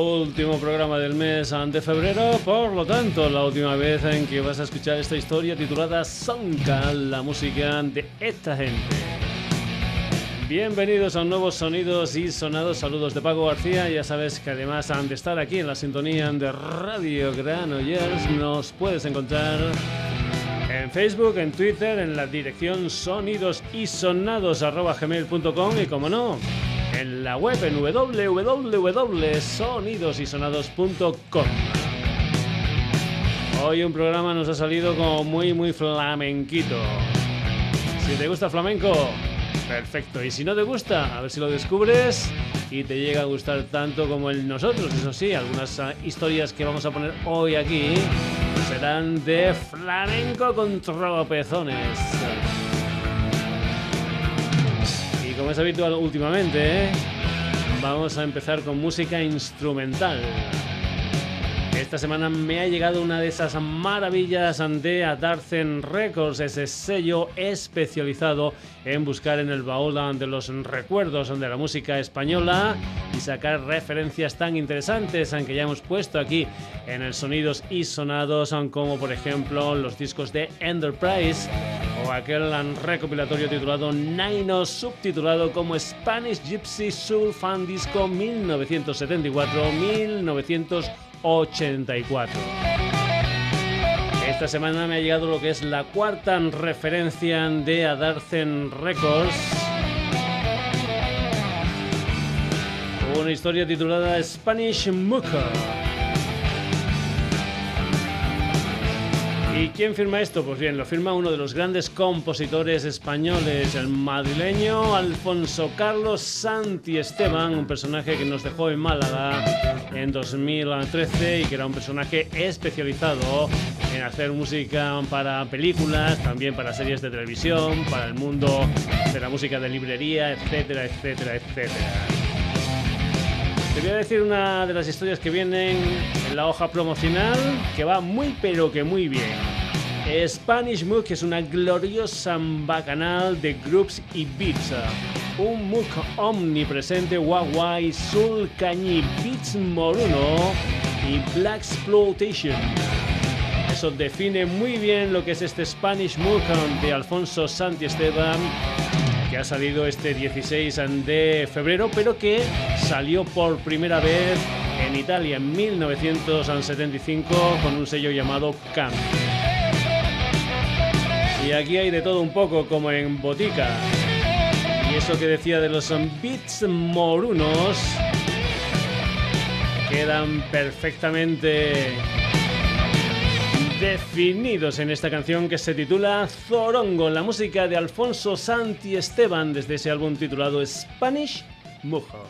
último programa del mes de febrero, por lo tanto, la última vez en que vas a escuchar esta historia titulada Sonka, la música de esta gente. Bienvenidos a nuevos sonidos y sonados. Saludos de Paco García. Ya sabes que además de estar aquí en la sintonía de Radio Granollers, nos puedes encontrar en Facebook, en Twitter, en la dirección sonidosisonados.gmail.com y como no, en la web en www.sonidosysonados.com. Hoy un programa nos ha salido como muy muy flamenquito. Si te gusta flamenco, perfecto. Y si no te gusta, a ver si lo descubres y te llega a gustar tanto como el nosotros. Eso sí, algunas ah, historias que vamos a poner hoy aquí serán de flamenco con tropezones como es habitual últimamente, ¿eh? vamos a empezar con música instrumental. Esta semana me ha llegado una de esas maravillas de Adarzen Records, ese sello especializado en buscar en el baúl de los recuerdos de la música española y sacar referencias tan interesantes que ya hemos puesto aquí en el Sonidos y Sonados, como por ejemplo los discos de Enterprise o aquel recopilatorio titulado Nino, subtitulado como Spanish Gypsy Soul Fan Disco 1974-1984. Esta semana me ha llegado lo que es la cuarta referencia de Adarzen Records. Una historia titulada Spanish Mucker. ¿Y quién firma esto? Pues bien, lo firma uno de los grandes compositores españoles, el madrileño Alfonso Carlos Santi Esteban, un personaje que nos dejó en Málaga en 2013 y que era un personaje especializado en hacer música para películas, también para series de televisión, para el mundo de la música de librería, etcétera, etcétera, etcétera. Te voy a decir una de las historias que vienen en la hoja promocional que va muy pero que muy bien. Spanish Mook es una gloriosa bacanal de groups y beats. Un Mook omnipresente, Wawai, Soul Cañi, Beats Moruno y Black Exploitation. Eso define muy bien lo que es este Spanish Mook de Alfonso Santi Esteban que ha salido este 16 de febrero, pero que salió por primera vez en Italia en 1975 con un sello llamado Cam. Y aquí hay de todo un poco como en Botica. Y eso que decía de los beats morunos quedan perfectamente definidos en esta canción que se titula Zorongo, la música de Alfonso Santi Esteban desde ese álbum titulado Spanish Mujo.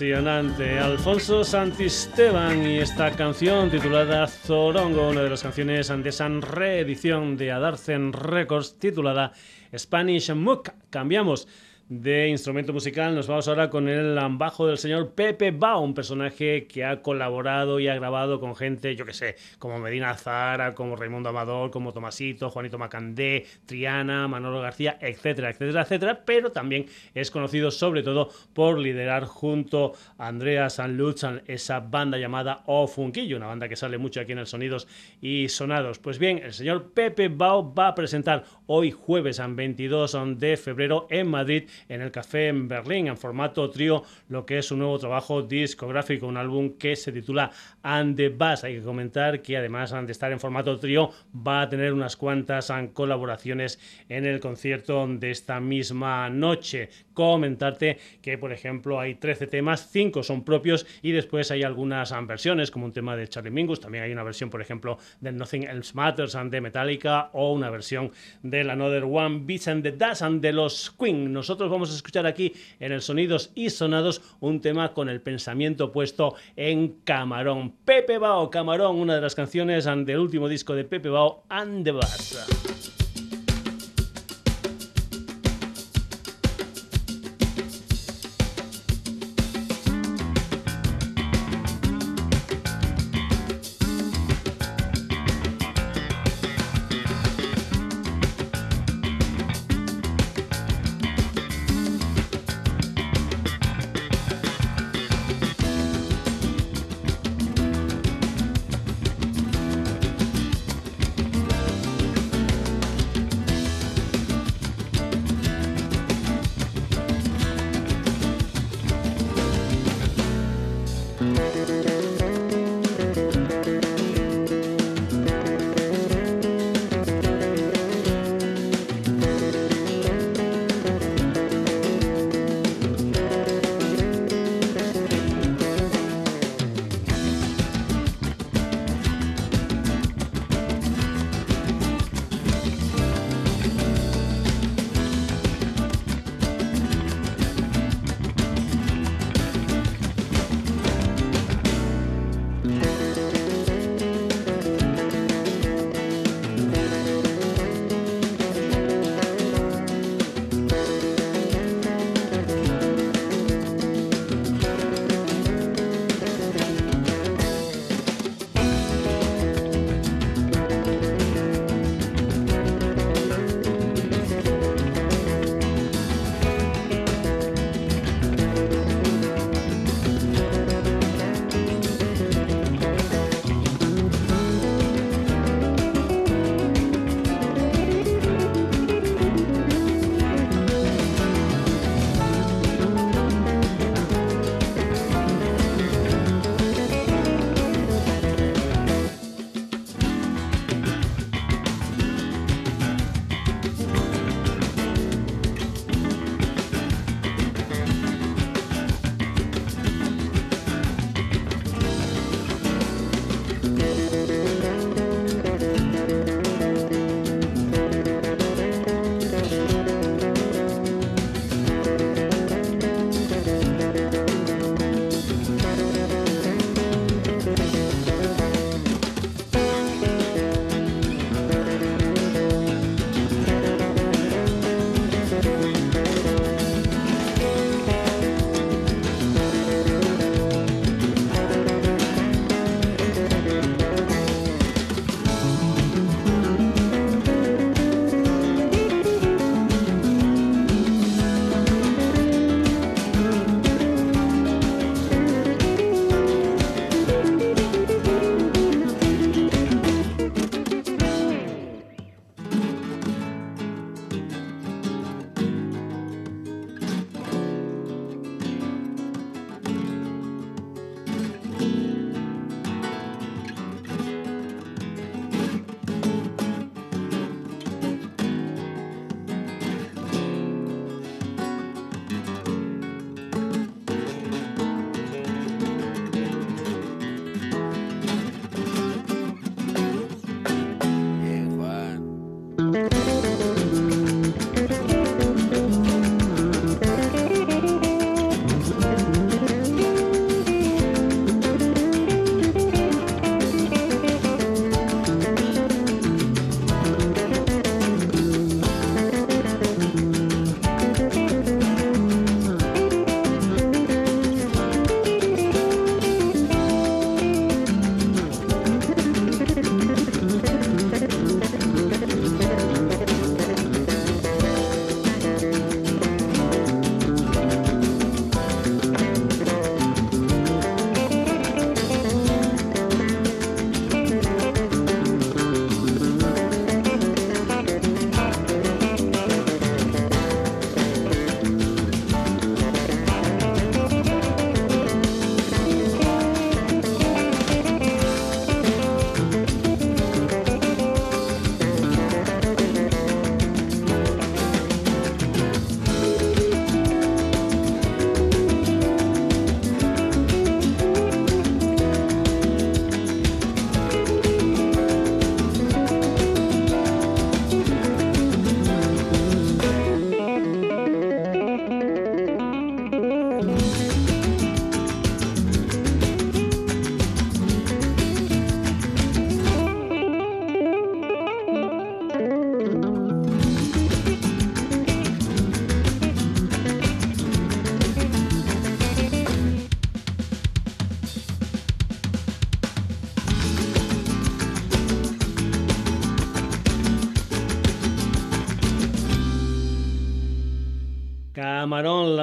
Impresionante. Alfonso Santisteban y esta canción titulada Zorongo, una de las canciones de esa reedición de Adarcen Records titulada Spanish Mook. Cambiamos de instrumento musical. Nos vamos ahora con el bajo del señor Pepe Bao, un personaje que ha colaborado y ha grabado con gente, yo que sé, como Medina Zara, como Raimundo Amador, como Tomasito, Juanito Macandé, Triana, Manolo García, etcétera, etcétera, etcétera, pero también es conocido sobre todo por liderar junto a Andrea Sanluz esa banda llamada O Funquillo, una banda que sale mucho aquí en el Sonidos y Sonados. Pues bien, el señor Pepe Bao va a presentar hoy jueves 22 de febrero en Madrid en el Café en Berlín en formato trío lo que es su nuevo trabajo discográfico, un álbum que se titula And the Bass. Hay que comentar que además de estar en formato trío va a tener unas cuantas colaboraciones en el concierto de esta misma noche. Comentarte que por ejemplo hay 13 temas, 5 son propios y después hay algunas versiones como un tema de Charlie Mingus, también hay una versión por ejemplo de Nothing Else Matters and de Metallica o una versión del Another One Beats and the Dust and de los Queen. Nosotros vamos a escuchar aquí en el Sonidos y Sonados un tema con el pensamiento puesto en Camarón. Pepe Bao, Camarón, una de las canciones del último disco de Pepe Bao, and the Bass.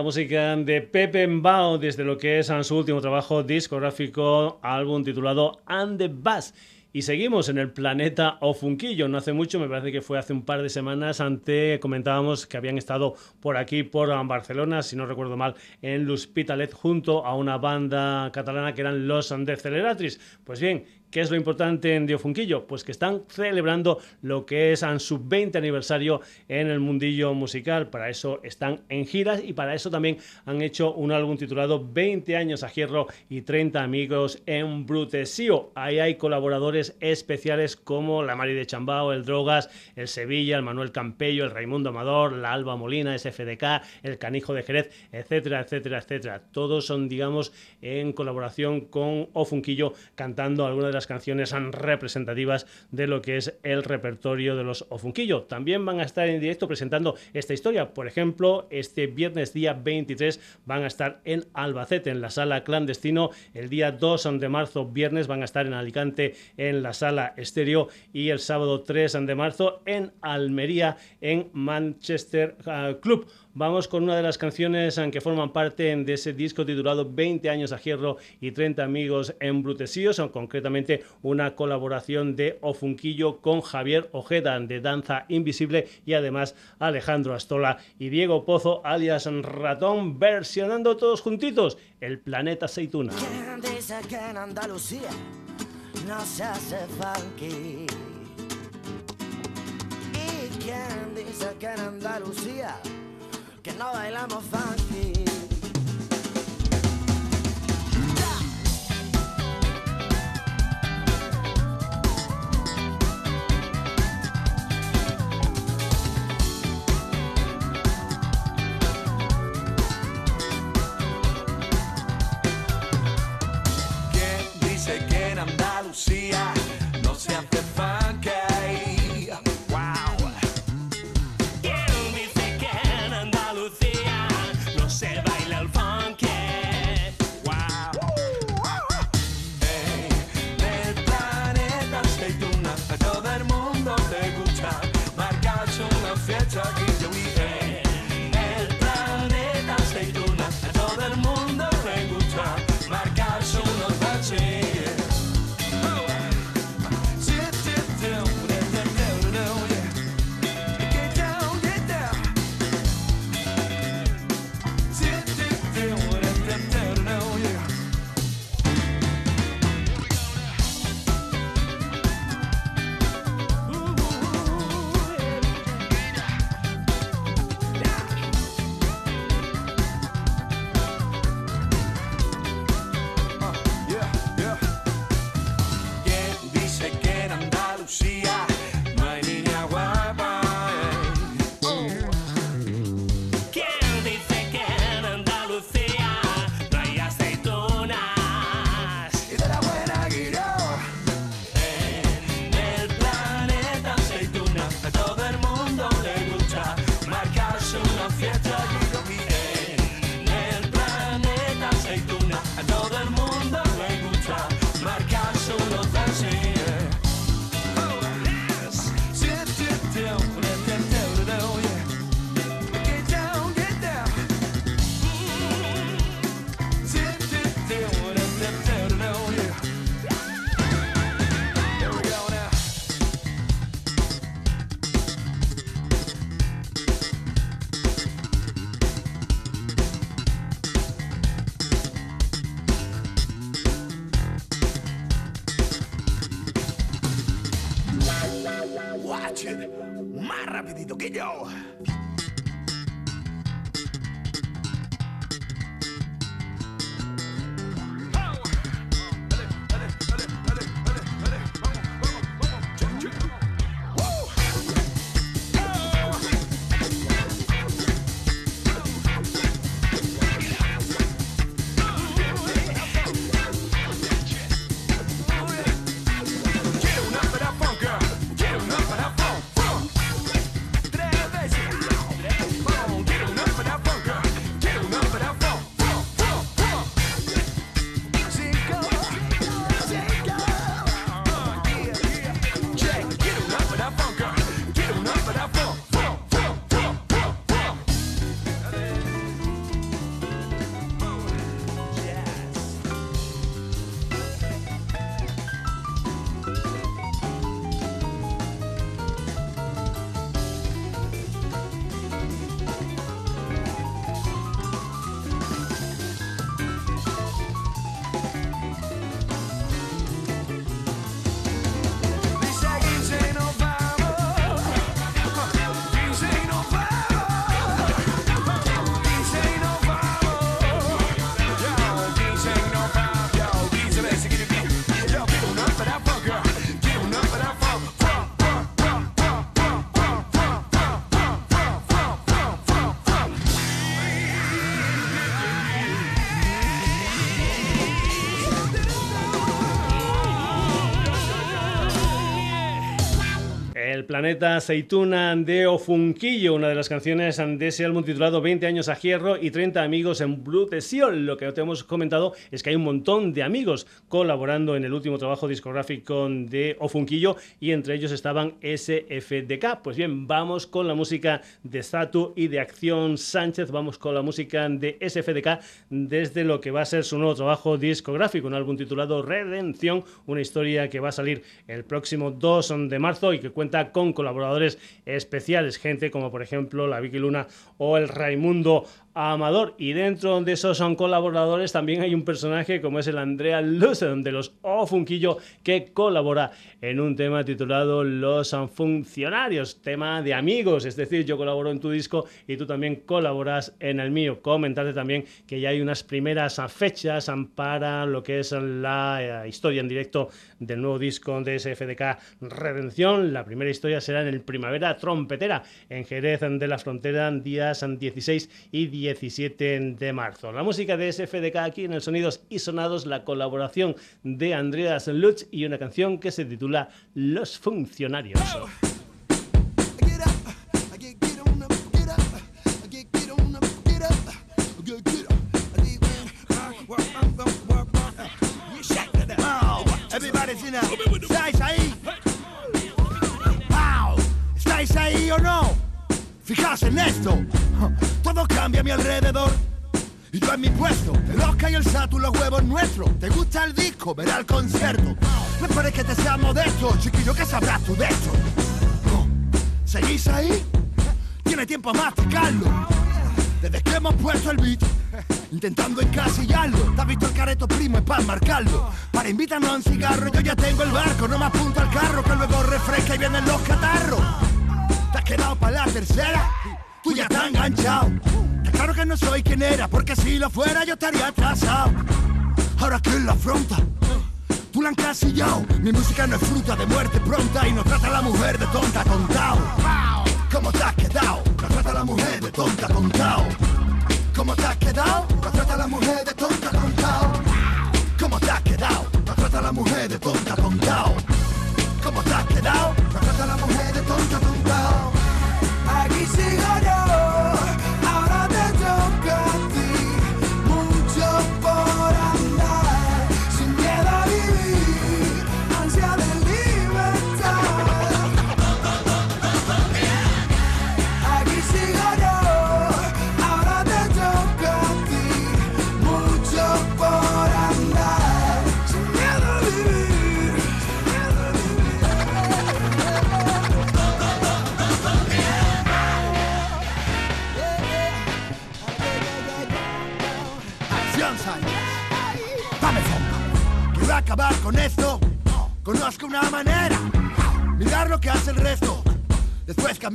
Música de Pepe Mbao desde lo que es su último trabajo discográfico, álbum titulado And the Bass. Y seguimos en el planeta Ofunquillo. No hace mucho, me parece que fue hace un par de semanas, ante comentábamos que habían estado por aquí, por Barcelona, si no recuerdo mal, en L'Hospitalet, junto a una banda catalana que eran los Celeratris. Pues bien, ¿Qué es lo importante en Diofunquillo? Pues que están celebrando lo que es su 20 aniversario en el mundillo musical. Para eso están en giras y para eso también han hecho un álbum titulado 20 años a hierro y 30 amigos en Brutesío. Ahí hay colaboradores especiales como la Mari de Chambao, el Drogas, el Sevilla, el Manuel Campello, el Raimundo Amador, la Alba Molina, SFDK, el Canijo de Jerez, etcétera, etcétera, etcétera. Todos son, digamos, en colaboración con Ofunquillo cantando algunas de las canciones representativas de lo que es el repertorio de los Ofunquillo. También van a estar en directo presentando esta historia. Por ejemplo, este viernes día 23 van a estar en Albacete, en la sala clandestino. El día 2 de marzo, viernes, van a estar en Alicante, en la sala estéreo. Y el sábado 3 de marzo, en Almería, en Manchester ah, Club. Vamos con una de las canciones que forman parte de ese disco titulado 20 años a hierro y 30 amigos en son concretamente una colaboración de Ofunquillo con Javier Ojeda de Danza Invisible y además Alejandro Astola y Diego Pozo alias Ratón versionando todos juntitos El Planeta Aceituna. no se hace ¿Y quién dice que en Andalucía que no bailamos funky. Yo, planeta aceituna de Ofunquillo, una de las canciones de ese álbum titulado 20 años a Hierro y 30 amigos en Blue Lo que te hemos comentado es que hay un montón de amigos colaborando en el último trabajo discográfico de Ofunquillo y entre ellos estaban SFDK. Pues bien, vamos con la música de Zatu y de Acción Sánchez, vamos con la música de SFDK desde lo que va a ser su nuevo trabajo discográfico, un álbum titulado Redención, una historia que va a salir el próximo 2 de marzo y que cuenta con colaboradores especiales, gente como por ejemplo la Vicky Luna o el Raimundo Amador. Y dentro de esos son colaboradores también hay un personaje como es el Andrea Lucen de los Ofunquillo que colabora en un tema titulado Los Funcionarios, tema de amigos, es decir, yo colaboro en tu disco y tú también colaboras en el mío. Comentarte también que ya hay unas primeras fechas para lo que es la eh, historia en directo del nuevo disco de SFDK Redención. La primera historia será en el Primavera Trompetera en Jerez de la Frontera días 16 y 17 17 de marzo. La música de SFDK aquí en el Sonidos y Sonados, la colaboración de Andreas Lutz y una canción que se titula Los Funcionarios. ¿Estáis ahí? ¿Estáis ahí o no? Fijaos en esto, todo cambia a mi alrededor. Y yo en mi puesto, el Oscar y el Satu, los huevos nuestros. ¿Te gusta el disco? Verá el concierto. Me parece que te sea modesto, chiquillo, que sabrás tú de esto. ¿Seguís ahí? Tiene tiempo a masticarlo. Desde que hemos puesto el beat, intentando encasillarlo. ¿Te has visto el careto primo? Es para marcarlo. Para invitarnos a un cigarro, yo ya tengo el barco. No me apunto al carro, que luego refresca y vienen los catarros. Te has quedado para la tercera, tú ya estás enganchado. Te claro que no soy quien era, porque si lo fuera yo estaría atrasado. Ahora que la afronta, tú la han casillado. Mi música no es fruta de muerte pronta y no trata a la mujer de tonta tontao. ¿Cómo te has quedado? No trata a la mujer de tonta tontao. ¿Cómo te has quedado? No trata a la mujer de tonta tontao. ¿Cómo te has quedado? No trata la mujer de tonta tontao. ¿Cómo te has quedado? No trata a la mujer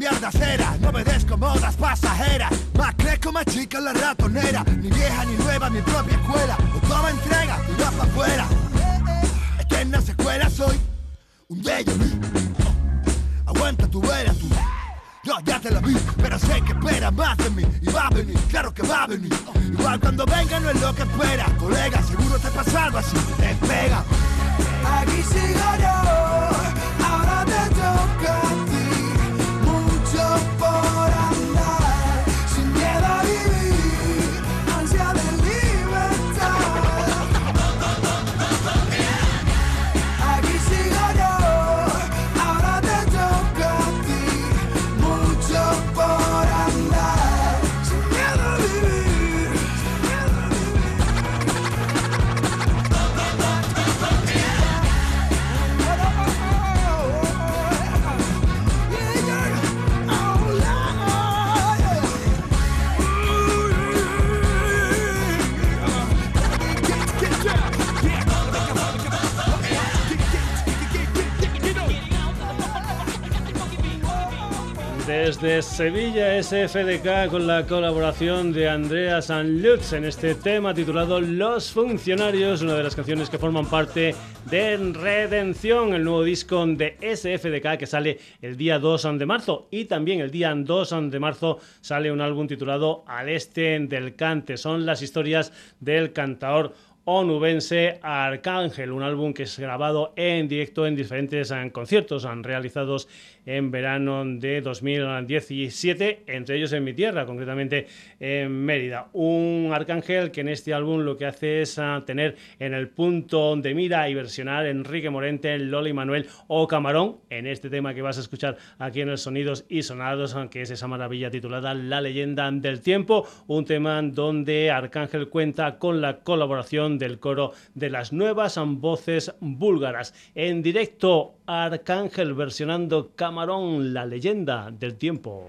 cambiar de acera, no obedezco modas pasajeras. Más creco, más chica la ratonera. Ni vieja ni nueva, mi propia Desde Sevilla, SFDK con la colaboración de Andrea Sanlutz en este tema titulado Los Funcionarios, una de las canciones que forman parte de Redención, el nuevo disco de SFDK que sale el día 2 de marzo y también el día 2 de marzo sale un álbum titulado Al Este del Cante. Son las historias del cantaor onubense Arcángel, un álbum que es grabado en directo en diferentes eh, conciertos han realizados en verano de 2017, entre ellos en mi tierra, concretamente en Mérida. Un Arcángel que en este álbum lo que hace es ah, tener en el punto de mira y versionar Enrique Morente, Loli Manuel o Camarón en este tema que vas a escuchar aquí en el Sonidos y Sonados, que es esa maravilla titulada La leyenda del tiempo, un tema donde Arcángel cuenta con la colaboración del coro de las nuevas voces búlgaras. En directo, Arcángel versionando Camarón, la leyenda del tiempo.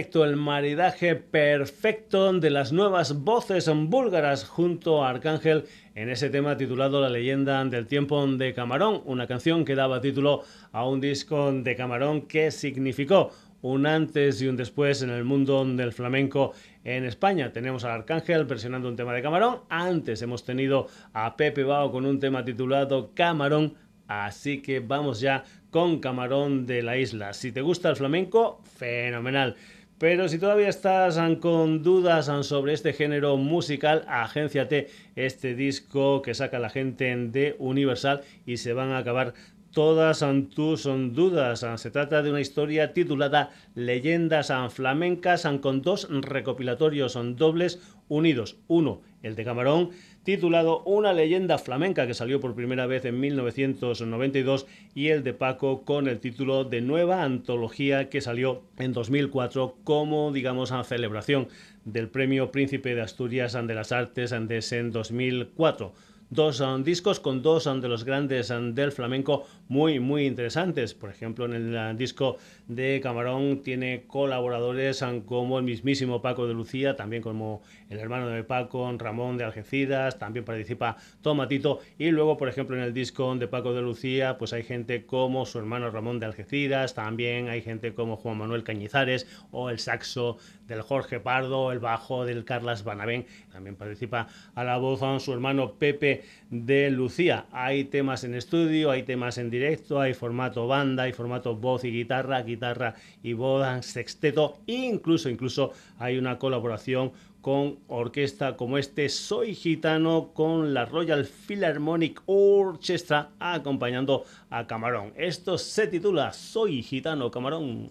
El maridaje perfecto de las nuevas voces búlgaras junto a Arcángel en ese tema titulado La leyenda del tiempo de Camarón, una canción que daba título a un disco de Camarón que significó un antes y un después en el mundo del flamenco en España. Tenemos al Arcángel versionando un tema de Camarón. Antes hemos tenido a Pepe Bao con un tema titulado Camarón. Así que vamos ya con Camarón de la Isla. Si te gusta el flamenco, fenomenal. Pero si todavía estás con dudas sobre este género musical, agénciate este disco que saca la gente de Universal y se van a acabar todas tus dudas. Se trata de una historia titulada Leyendas Flamencas con dos recopilatorios dobles unidos. Uno, el de Camarón, titulado Una leyenda flamenca que salió por primera vez en 1992 y el de Paco con el título de Nueva Antología que salió en 2004 como digamos a celebración del Premio Príncipe de Asturias de las Artes en 2004 dos discos con dos de los grandes del flamenco muy, muy interesantes. Por ejemplo, en el disco de Camarón tiene colaboradores como el mismísimo Paco de Lucía, también como el hermano de Paco, Ramón de Algeciras, también participa Tomatito. Y luego, por ejemplo, en el disco de Paco de Lucía, pues hay gente como su hermano Ramón de Algeciras, también hay gente como Juan Manuel Cañizares o el saxo del Jorge Pardo, el bajo del Carlas Banabén, también participa a la voz su hermano Pepe de Lucía. Hay temas en estudio, hay temas en directo, hay formato banda, hay formato voz y guitarra, guitarra y voz, sexteto, incluso, incluso hay una colaboración con orquesta como este Soy Gitano con la Royal Philharmonic Orchestra acompañando a Camarón. Esto se titula Soy Gitano Camarón.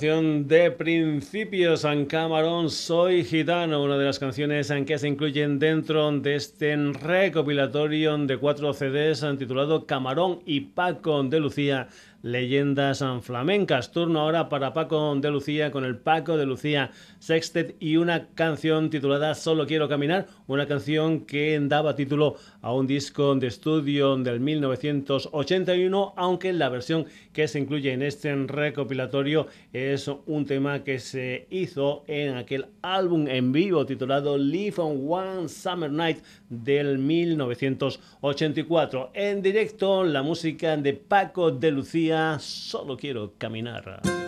Declaración de principios en Camarón Soy Gitano, una de las canciones en que se incluyen dentro de este recopilatorio de cuatro CDs titulado Camarón y Paco de Lucía leyendas flamencas. Turno ahora para Paco de Lucía con el Paco de Lucía Sextet y una canción titulada Solo quiero caminar, una canción que daba título a un disco de estudio del 1981, aunque la versión que se incluye en este recopilatorio es un tema que se hizo en aquel álbum en vivo titulado Live on One Summer Night del 1984. En directo la música de Paco de Lucía, solo quiero caminar.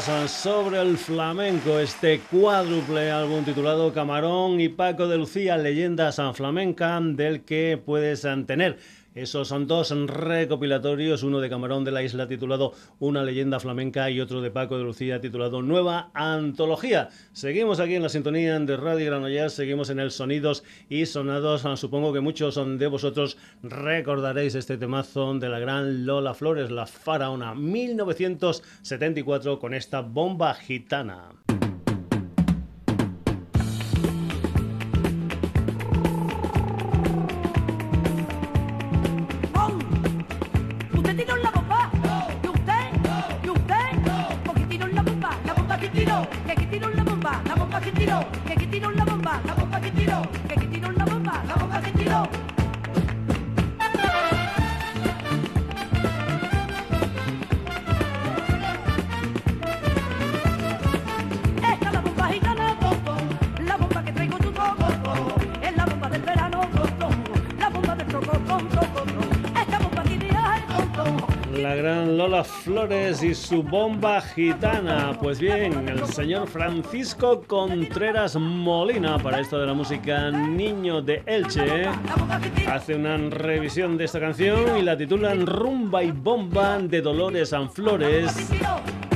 Sobre el flamenco, este cuádruple álbum titulado Camarón y Paco de Lucía, leyendas flamenca, del que puedes tener esos son dos recopilatorios, uno de Camarón de la Isla titulado Una leyenda flamenca y otro de Paco de Lucía titulado Nueva Antología. Seguimos aquí en la sintonía de Radio Granollers, seguimos en el Sonidos y Sonados. Supongo que muchos de vosotros recordaréis este temazo de la gran Lola Flores, La Faraona, 1974 con esta bomba gitana. bomba, la bomba que tiro, que, que tiro una bomba, la bomba que tiro. Flores y su bomba gitana. Pues bien, el señor Francisco Contreras Molina, para esto de la música Niño de Elche, hace una revisión de esta canción y la titulan Rumba y Bomba de Dolores San Flores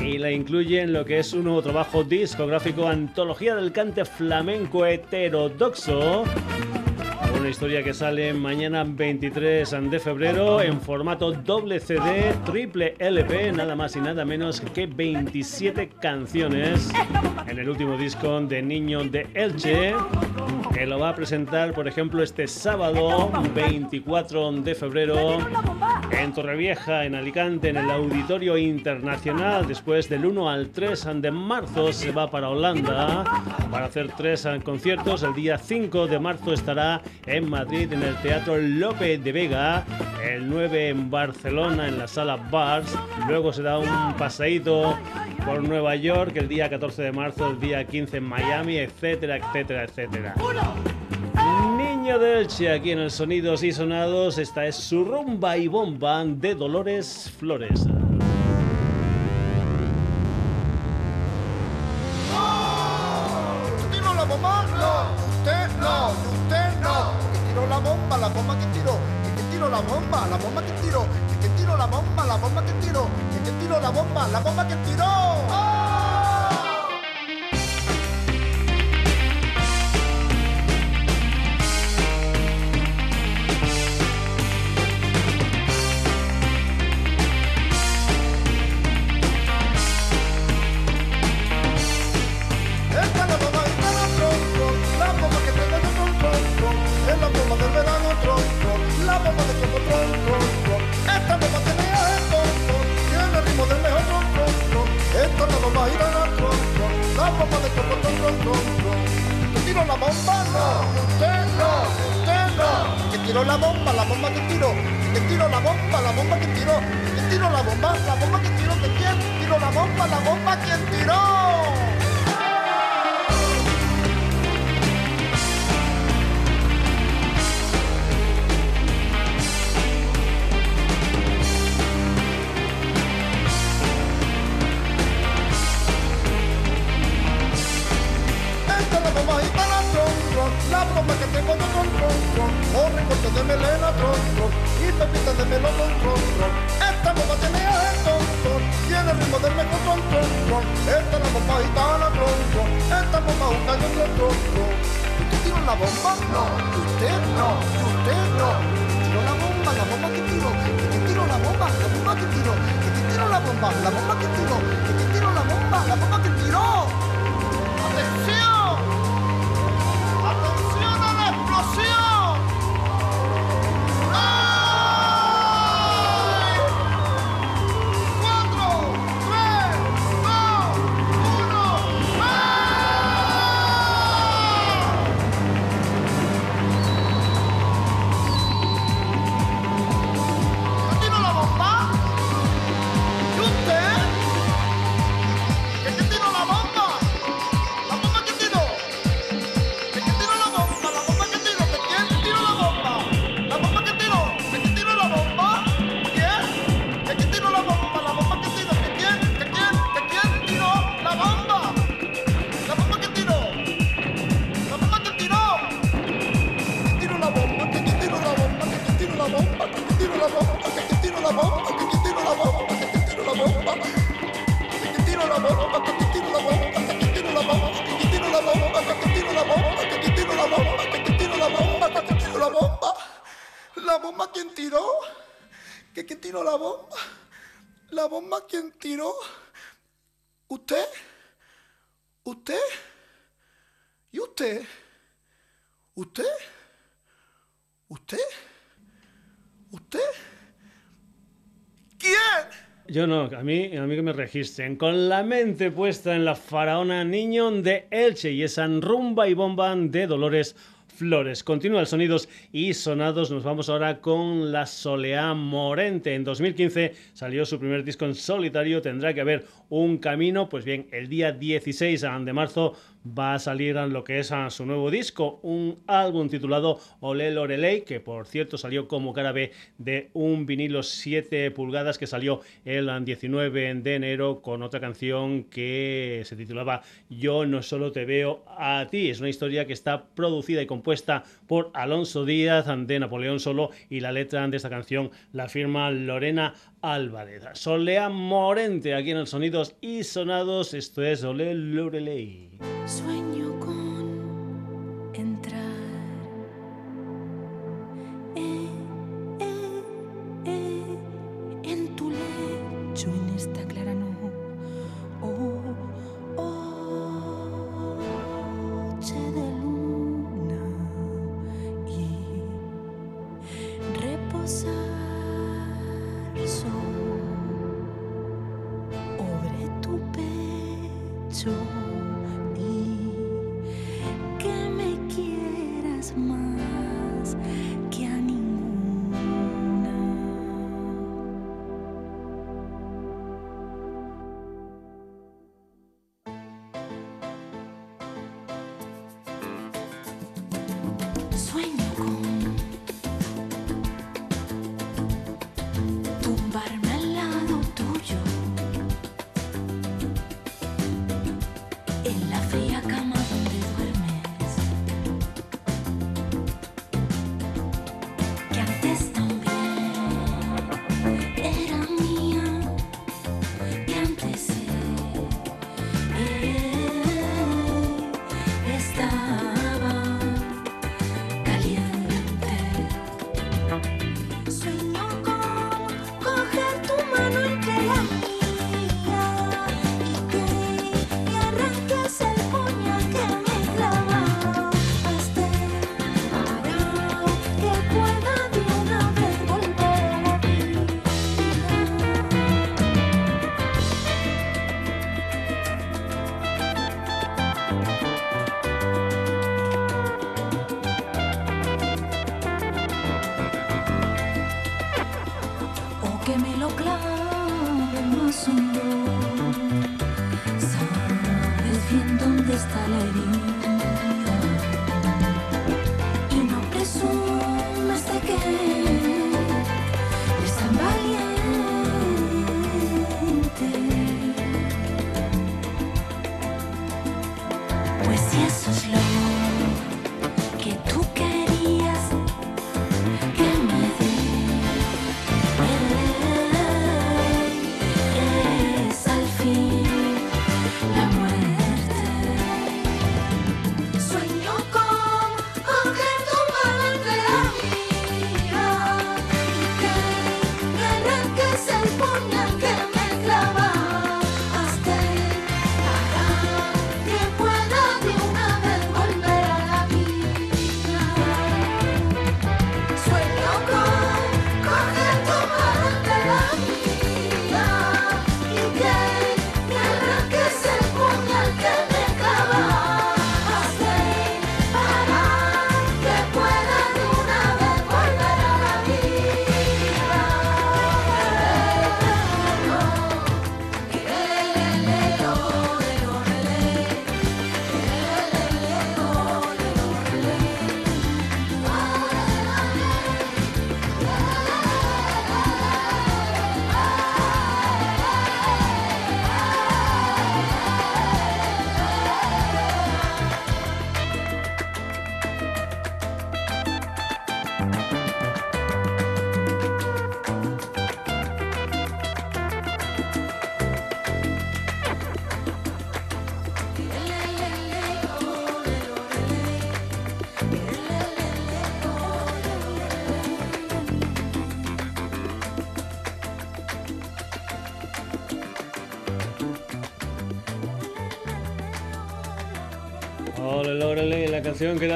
y la incluye en lo que es un nuevo trabajo discográfico Antología del Cante Flamenco Heterodoxo una historia que sale mañana 23 de febrero en formato doble CD, triple LP, nada más y nada menos que 27 canciones en el último disco de Niño de Elche, que lo va a presentar, por ejemplo, este sábado 24 de febrero en Torrevieja, en Alicante, en el Auditorio Internacional. Después del 1 al 3 de marzo se va para Holanda para hacer tres conciertos. El día 5 de marzo estará en Madrid en el Teatro López de Vega, el 9 en Barcelona en la sala Bars, luego se da un paseíto por Nueva York el día 14 de marzo, el día 15 en Miami, etcétera, etcétera, etcétera. Niño de Elche, aquí en el Sonidos y Sonados, esta es su rumba y bomba de Dolores Flores. La bomba, la bomba que tiro, que tiro la bomba, la bomba que tiro, que tiro la bomba, la bomba que bomba no, tiro la bomba? No, usted no, usted no. Que tiro la bomba, la bomba que tiro. Que tiro la bomba, la bomba que tiro. Que tiro la bomba, la bomba que tiro. ¿De quién? Tiro la bomba, la bomba, ¿quién tiró? ron, ron, o de melena, ron, ron, y pepitas de melón, ron, ron. Esta copa tiene el ron, tiene el ritmo del mejor, ron. Esta la bomba gitana, ron, esta bomba un cañón, ron, ron, ron. ¿Usted tiene una bomba? No. ¿Usted? No. ¿Usted? No. Tiro la bomba, la bomba que tiro, que te tiro la bomba, la bomba que tiro, que te tiro la bomba, la bomba que tiro, que te tiro la bomba, la bomba que tiró. Con la mente puesta en la faraona Niño de Elche y esa rumba y bomba de Dolores Flores. Continúa el sonidos y sonados. Nos vamos ahora con la Soleá Morente. En 2015 salió su primer disco en solitario. Tendrá que haber un camino. Pues bien, el día 16 de marzo va a salir lo que es a su nuevo disco, un álbum titulado Ole Lorelei, que por cierto salió como cara B de un vinilo 7 pulgadas que salió el 19 de enero con otra canción que se titulaba Yo no solo te veo a ti. Es una historia que está producida y compuesta por Alonso Díaz de Napoleón Solo y la letra de esta canción la firma Lorena Álvarez. Solea Morente aquí en el Sonidos y Sonados. Esto es Ole Lorelei. Sueño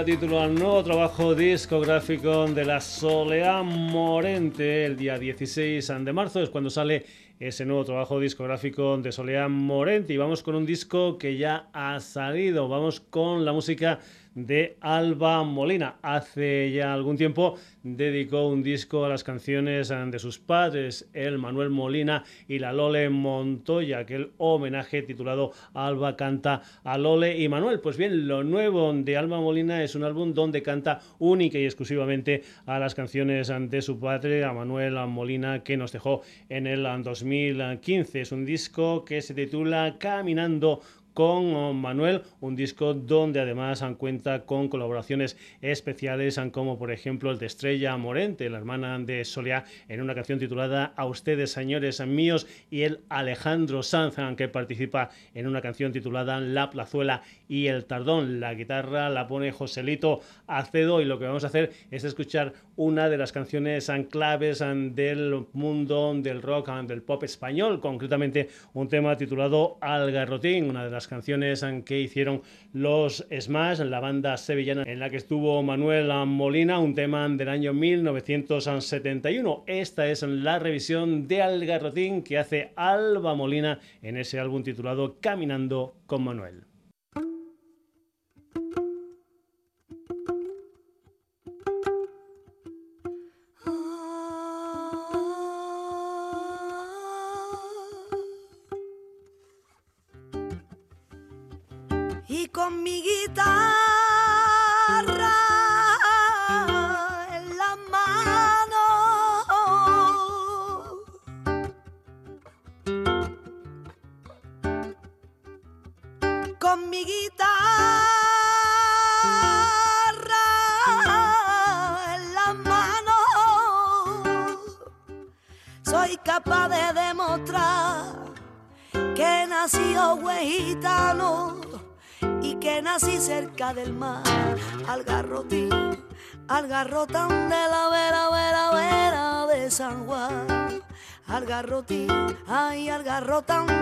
título al nuevo trabajo discográfico de la Soleá Morente. El día 16 de marzo es cuando sale ese nuevo trabajo discográfico de Soleá Morente. Y vamos con un disco que ya ha salido. Vamos con la música de Alba Molina. Hace ya algún tiempo dedicó un disco a las canciones de sus padres, el Manuel Molina y la Lole Montoya, aquel homenaje titulado Alba canta a Lole y Manuel. Pues bien, lo nuevo de Alba Molina es un álbum donde canta única y exclusivamente a las canciones de su padre, a Manuel Molina, que nos dejó en el 2015. Es un disco que se titula Caminando con oh, Manuel, un disco donde además cuenta con colaboraciones especiales como por ejemplo el de Estrella Morente, la hermana de Soleá, en una canción titulada A ustedes señores míos y el Alejandro Sanz que participa en una canción titulada La Plazuela y el Tardón. La guitarra la pone Joselito Acedo y lo que vamos a hacer es escuchar una de las canciones claves del mundo del rock, del pop español, concretamente un tema titulado Algarrotín, una de las canciones que hicieron los Smash, la banda sevillana en la que estuvo Manuel Molina, un tema del año 1971. Esta es la revisión de Algarrotín que hace Alba Molina en ese álbum titulado Caminando con Manuel. Ay,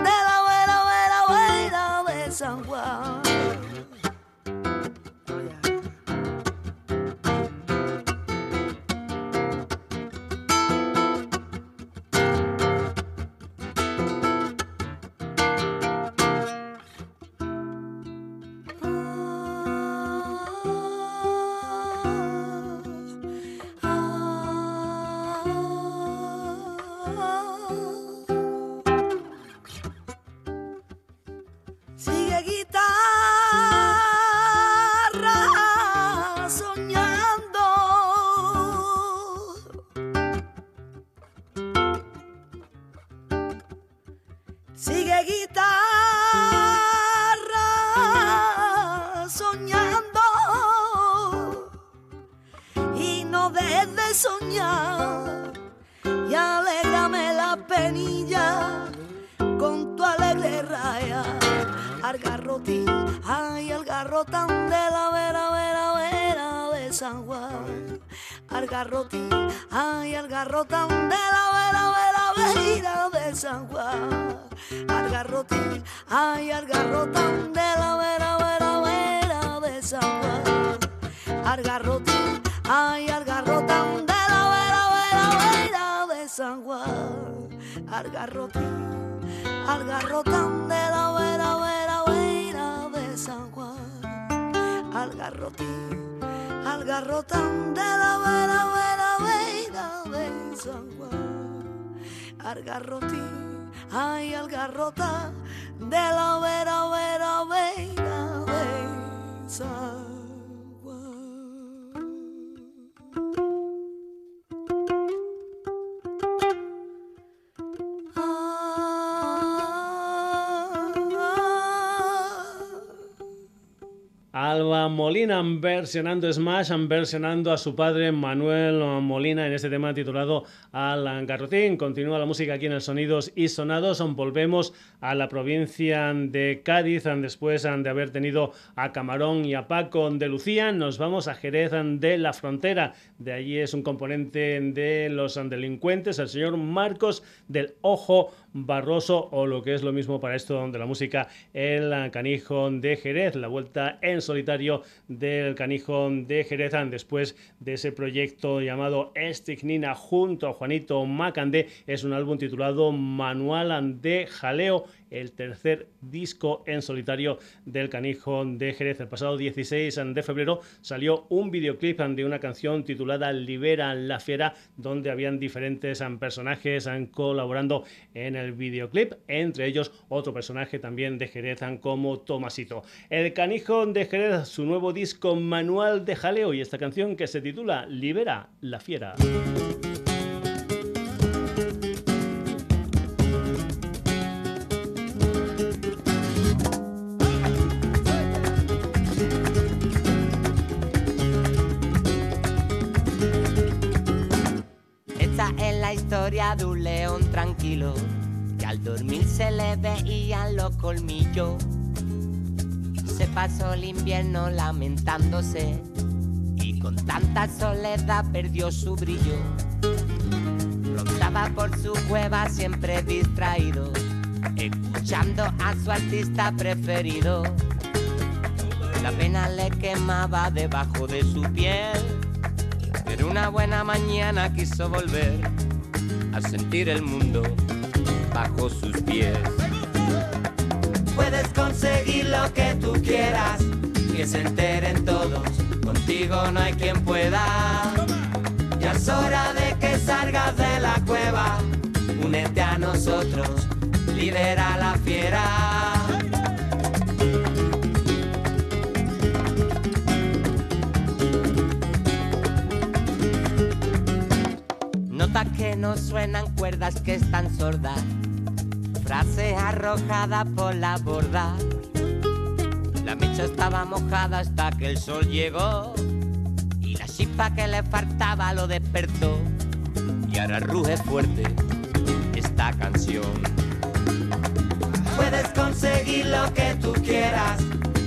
al garrotín, ay, al garrotán de la vera, vera, vera de San Juan. Al garrotín, ay, al garrotán de la vera, vera, vera de San Juan. Al garrotín, ay, al garrotán de la vera, vera, vera de San Juan. Al garrotín, ay, al garrotán de la vera, vera, vera de San Juan. Al garrotín, al garrotán de la vera, vera desagua al garrotín, al garrotán de la vera, vera, vera desagua, al garrotín, ay, al garrotán de la vera, vera, vera desagua. Alba Molina versionando Smash, versionando a su padre Manuel Molina en este tema titulado Al Garrotín. Continúa la música aquí en el Sonidos y Sonados. Volvemos a la provincia de Cádiz después de haber tenido a Camarón y a Paco de Lucía. Nos vamos a Jerez de la Frontera. De allí es un componente de los delincuentes, el señor Marcos del Ojo Barroso o lo que es lo mismo para esto de la música, el canijo de Jerez, la vuelta en solitario del canijo de Jerez después de ese proyecto llamado Esticnina junto a Juanito Macandé. Es un álbum titulado Manual de Jaleo el tercer disco en solitario del Canijo de Jerez. El pasado 16 de febrero salió un videoclip de una canción titulada Libera la Fiera, donde habían diferentes personajes colaborando en el videoclip, entre ellos otro personaje también de Jerez como Tomasito. El Canijo de Jerez, su nuevo disco Manual de Jaleo y esta canción que se titula Libera la Fiera. historia de un león tranquilo al dormir se le veían los colmillos. Se pasó el invierno lamentándose y con tanta soledad perdió su brillo. Rondaba por su cueva siempre distraído, escuchando a su artista preferido. La pena le quemaba debajo de su piel, pero una buena mañana quiso volver a sentir el mundo bajo sus pies. Puedes conseguir lo que tú quieras, que se enteren todos, contigo no hay quien pueda. Ya es hora de que salgas de la cueva, únete a nosotros, lidera la fiera. que no suenan cuerdas que están sordas. Frase arrojada por la borda. La mecha estaba mojada hasta que el sol llegó. Y la chispa que le faltaba lo despertó. Y ahora ruge fuerte esta canción. Puedes conseguir lo que tú quieras,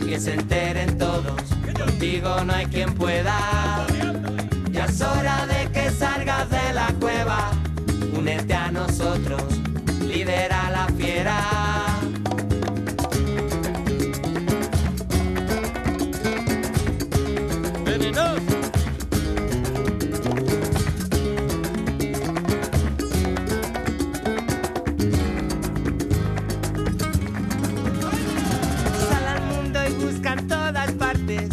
que se enteren todos. Contigo no hay quien pueda. Ya es hora de que salgas de la cueva, únete a nosotros, lidera la fiera. Sal al mundo y buscan todas partes,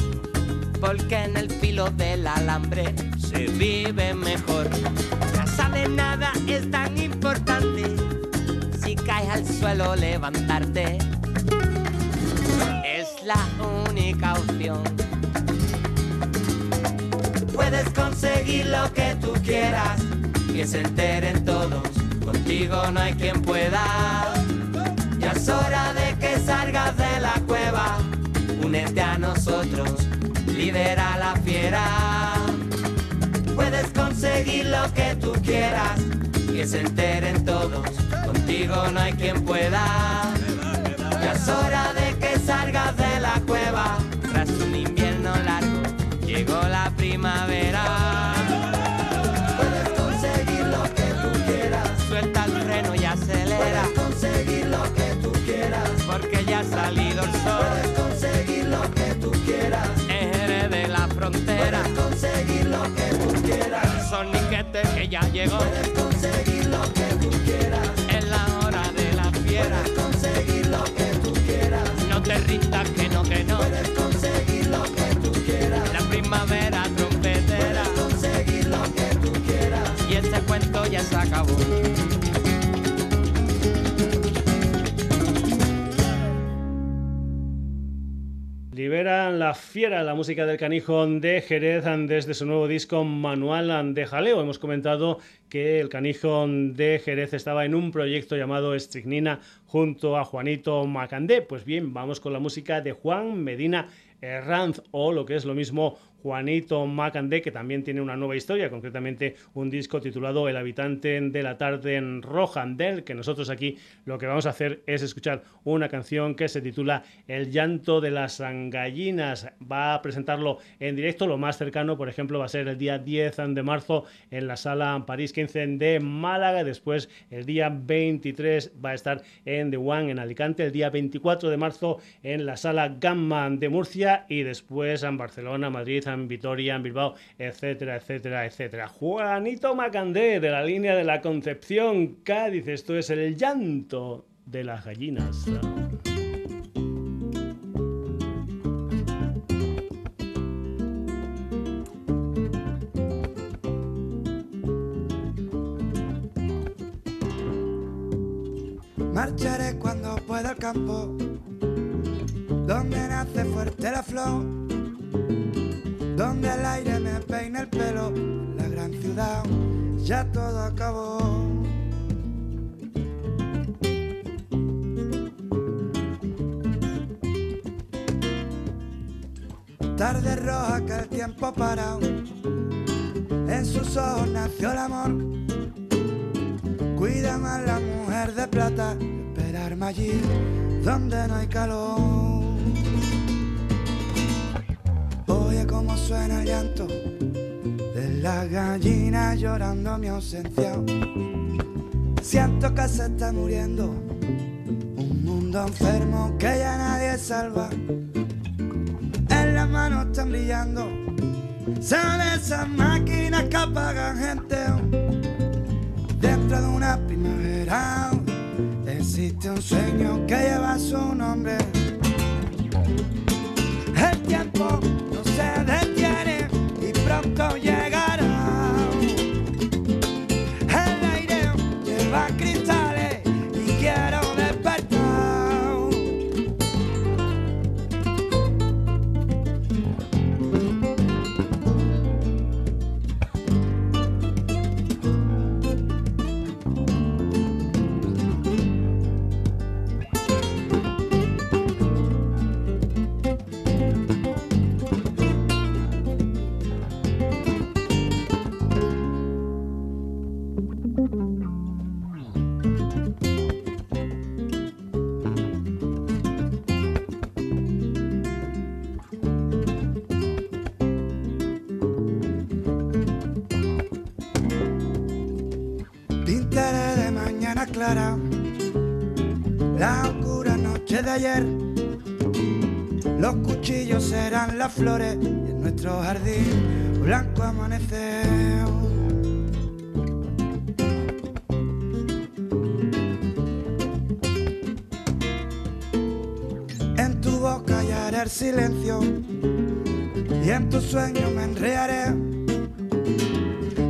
porque en el filo del alambre se vive mejor. Ya sabe nada es suelo, levantarte es la única opción. Puedes conseguir lo que tú quieras, que se enteren todos. Contigo no hay quien pueda. Ya es hora de que salgas de la cueva. Únete a nosotros, lidera la fiera puedes conseguir lo que tú quieras, que se enteren todos, contigo no hay quien pueda. Ya es hora de que salgas de la cueva, tras un invierno largo, llegó la primavera. Puedes conseguir lo que tú quieras, suelta el freno y acelera. Puedes conseguir lo que tú quieras, porque ya ha salido el sol. Puedes conseguir lo que tú quieras, eres de la frontera. Puedes conseguir lo que soniquete que ya llegó. Puedes conseguir lo que tú quieras. Que no, que no. Puedes conseguir lo que tú quieras. La primavera trompetera. Puedes conseguir lo que tú quieras. Y este cuento ya se acabó. La fiera, la música del canijón de Jerez desde su nuevo disco Manual de Jaleo. Hemos comentado que el canijón de Jerez estaba en un proyecto llamado Estricnina junto a Juanito Macandé. Pues bien, vamos con la música de Juan Medina Herranz o lo que es lo mismo Juanito Macandé, que también tiene una nueva historia, concretamente un disco titulado El habitante de la tarde en Roja, del que nosotros aquí lo que vamos a hacer es escuchar una canción que se titula El llanto de las gallinas. Va a presentarlo en directo, lo más cercano, por ejemplo, va a ser el día 10 de marzo en la sala París 15 de Málaga, después el día 23 va a estar en The One en Alicante, el día 24 de marzo en la sala Gamma de Murcia. Y después en Barcelona, Madrid, Vitoria, en Bilbao, etcétera, etcétera, etcétera. Juanito Macandé de la línea de la Concepción, Cádiz, esto es el llanto de las gallinas. Marcharé cuando pueda al campo, donde nace fuerte la flor, donde el aire me peina el pelo, la gran ciudad ya todo acabó. Tarde roja que el tiempo parado, en sus ojos nació el amor. Cuida más la mujer de plata, esperarme allí donde no hay calor. Suena el llanto de la gallina llorando mi ausencia. Siento que se está muriendo un mundo enfermo que ya nadie salva. En las manos están brillando, son esas máquinas que apagan gente. Dentro de una primavera existe un sueño que lleva su nombre. El tiempo no se detiene Los cuchillos serán las flores y en nuestro jardín blanco amanecer. En tu boca hallaré el silencio y en tu sueño me enredaré.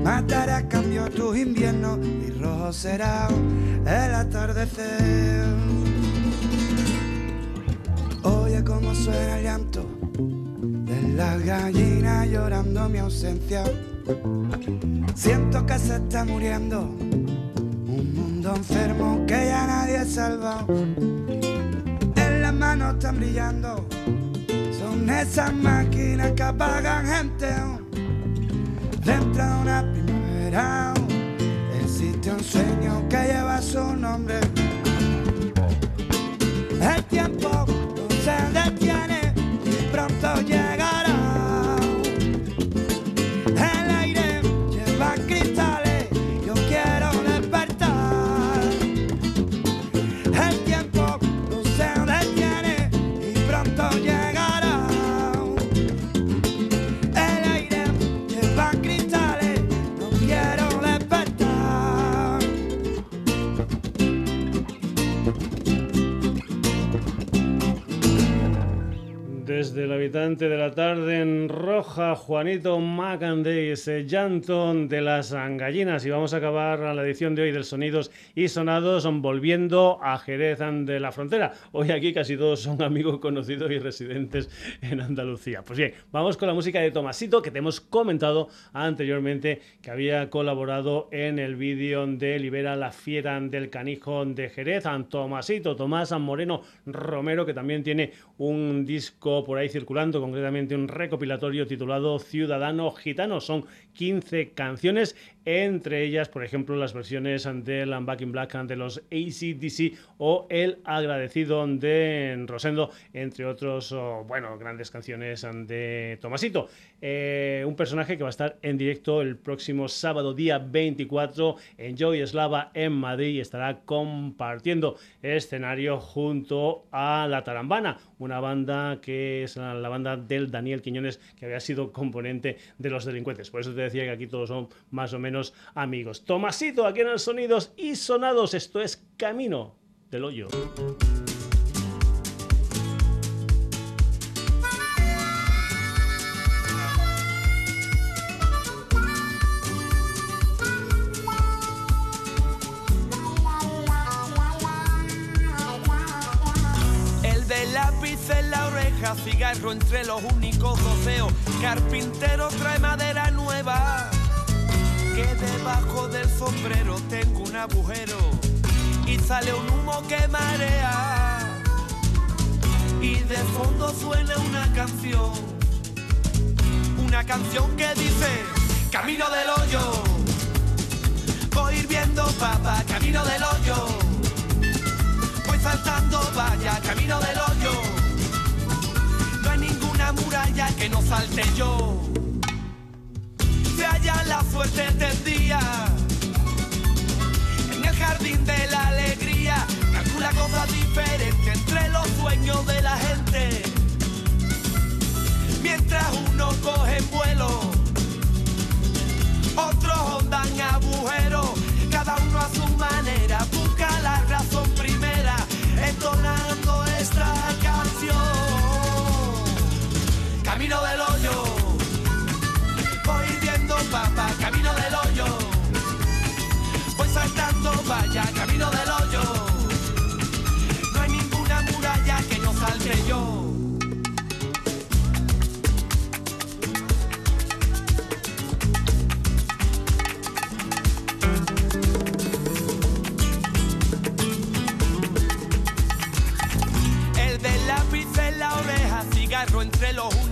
Mataré a cambio tus inviernos y rojo será el atardecer. El llanto de las gallinas llorando mi ausencia. Siento que se está muriendo un mundo enfermo que ya nadie salva. En las manos están brillando, son esas máquinas que apagan gente. Dentro de una primavera existe un sueño que lleva su nombre. El tiempo no Desde el habitante de la tarde en roja, Juanito Macandé, ese llanto de las gallinas. Y vamos a acabar la edición de hoy del Sonidos y Sonados volviendo a Jerez de la Frontera. Hoy aquí casi todos son amigos conocidos y residentes en Andalucía. Pues bien, vamos con la música de Tomasito, que te hemos comentado anteriormente que había colaborado en el vídeo de Libera la Fiera del Canijo de Jerez. Tomasito, Tomás Moreno Romero, que también tiene un disco por ahí circulando concretamente un recopilatorio titulado Ciudadano Gitano. Son 15 canciones, entre ellas, por ejemplo, las versiones del Back in Black de los ACDC o El Agradecido de Rosendo, entre otros, bueno, grandes canciones de Tomasito. Eh, un personaje que va a estar en directo el próximo sábado, día 24, en Joy Slava en Madrid y estará compartiendo escenario junto a La Tarambana, una banda que es la, banda del Daniel Quiñones, que había sido componente de Los Delincuentes. Por eso te decía que aquí todos son más o menos amigos. Tomasito, aquí en el Sonidos y Sonados, esto es Camino del Hoyo. Cigarro entre los únicos doceos. Carpintero trae madera nueva, que debajo del sombrero tengo un agujero y sale un humo que marea. Y de fondo suena una canción, una canción que dice, camino del hoyo, voy viendo papa, camino del hoyo, voy saltando vaya, camino del hoyo muralla que no salte yo. Se halla la suerte del día en el jardín de la alegría. Calcula cosas diferentes entre los sueños de la gente. Mientras unos cogen vuelo, otros ondan agujeros. Cada uno a su manera busca la razón primera, entonando esta camino del hoyo. Voy viendo papá, camino del hoyo. Voy saltando, vaya, camino del hoyo. No hay ninguna muralla que no salte yo. El del lápiz en la oreja, cigarro entre los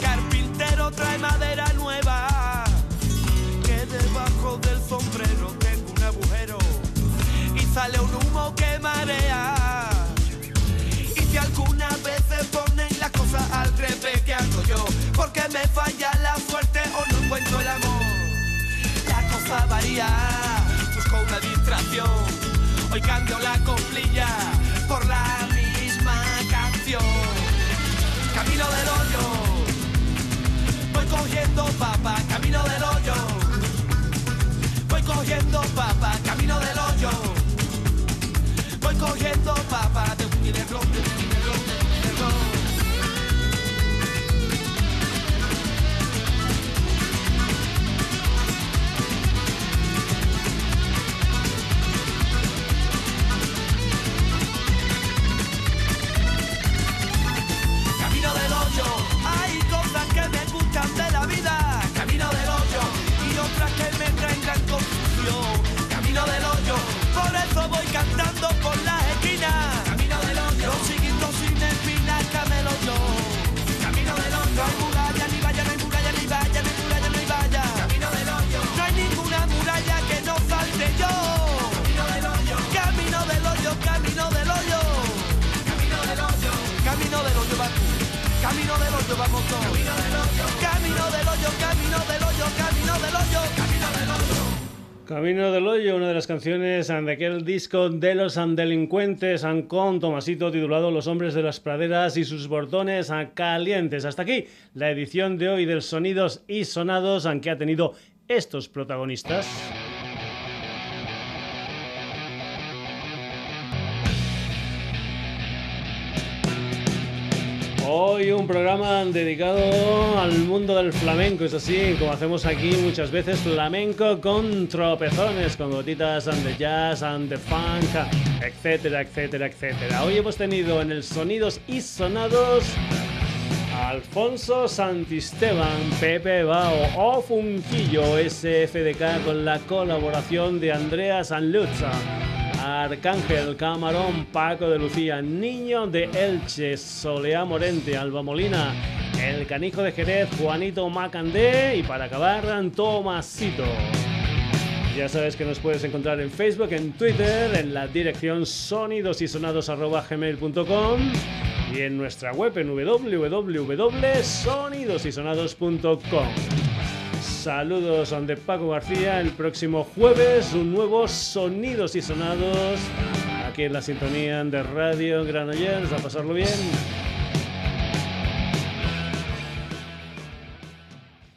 Carpintero trae madera nueva. Que debajo del sombrero tengo un agujero. Y sale un humo que marea. Y si algunas veces ponen las cosas al revés, ¿qué hago yo? Porque me falla la suerte o no encuentro el amor. La cosa varía, busco una distracción. Hoy cambio la coplilla por la misma canción camino del hoyo. Voy cogiendo papa, camino del hoyo. Voy cogiendo papa, camino del hoyo. Voy cogiendo papa de un y de canciones de aquel disco de los delincuentes con Tomasito titulado Los hombres de las praderas y sus bordones calientes. Hasta aquí la edición de hoy del Sonidos y Sonados, aunque ha tenido estos protagonistas. Hoy un programa dedicado al mundo del flamenco, es así, como hacemos aquí muchas veces, flamenco con tropezones, con gotitas and the jazz, and the funk, etcétera, etcétera, etcétera. Hoy hemos tenido en el Sonidos y Sonados Alfonso Santisteban, Pepe Bao o Funquillo SFDK con la colaboración de Andrea Sanluzza. Arcángel, Camarón, Paco de Lucía, Niño de Elche, Solea Morente, Alba Molina, El Canijo de Jerez, Juanito Macandé y para acabar, Tomasito. Ya sabes que nos puedes encontrar en Facebook, en Twitter, en la dirección sonidosysonados.gmail.com y en nuestra web en www.sonidosysonados.com. Saludos de Paco García. El próximo jueves un nuevo Sonidos y Sonados aquí en la sintonía de Radio Granollers. A pasarlo bien.